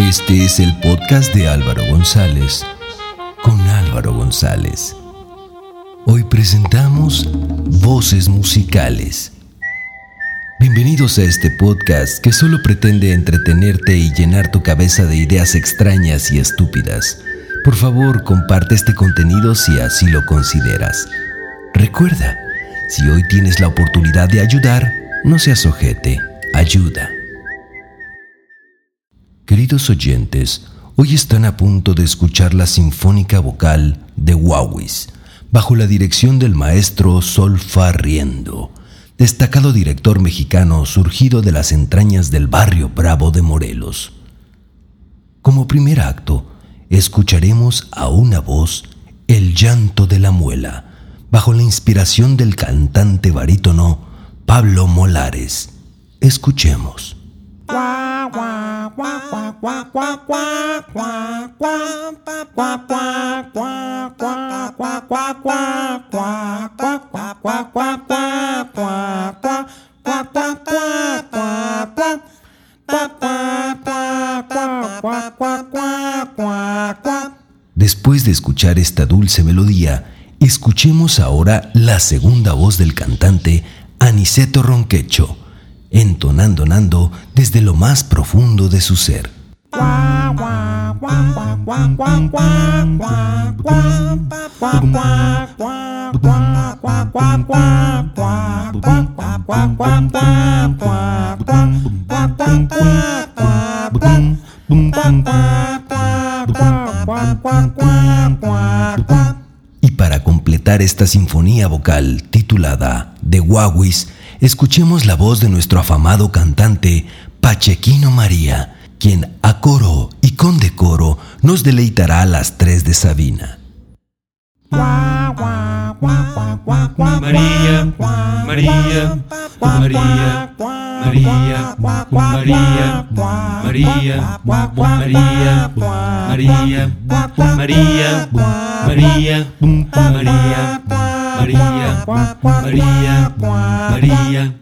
Este es el podcast de Álvaro González con Álvaro González. Hoy presentamos Voces Musicales. Bienvenidos a este podcast que solo pretende entretenerte y llenar tu cabeza de ideas extrañas y estúpidas. Por favor, comparte este contenido si así lo consideras. Recuerda, si hoy tienes la oportunidad de ayudar, no seas ojete, ayuda. Queridos oyentes, hoy están a punto de escuchar la sinfónica vocal de Wawis, bajo la dirección del maestro Solfa Riendo, destacado director mexicano surgido de las entrañas del barrio Bravo de Morelos. Como primer acto, escucharemos a una voz el llanto de la muela, bajo la inspiración del cantante barítono Pablo Molares. Escuchemos. Después de escuchar esta dulce melodía, escuchemos ahora la segunda voz del cantante Aniceto Ronquecho entonando Nando desde lo más profundo de su ser. Y para completar esta sinfonía vocal titulada The Wawis, escuchemos la voz de nuestro afamado cantante Pachequino María, quien a coro y con decoro nos deleitará a las tres de Sabina. María, María, María, María, María, María, María, María, María, María, María, María, María.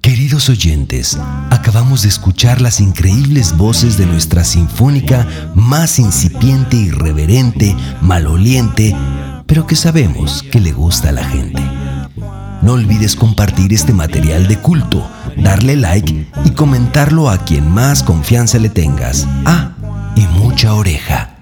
Queridos oyentes, acabamos de escuchar las increíbles voces de nuestra sinfónica más incipiente, irreverente, maloliente, pero que sabemos que le gusta a la gente. No olvides compartir este material de culto, darle like y comentarlo a quien más confianza le tengas. Ah, y mucha oreja.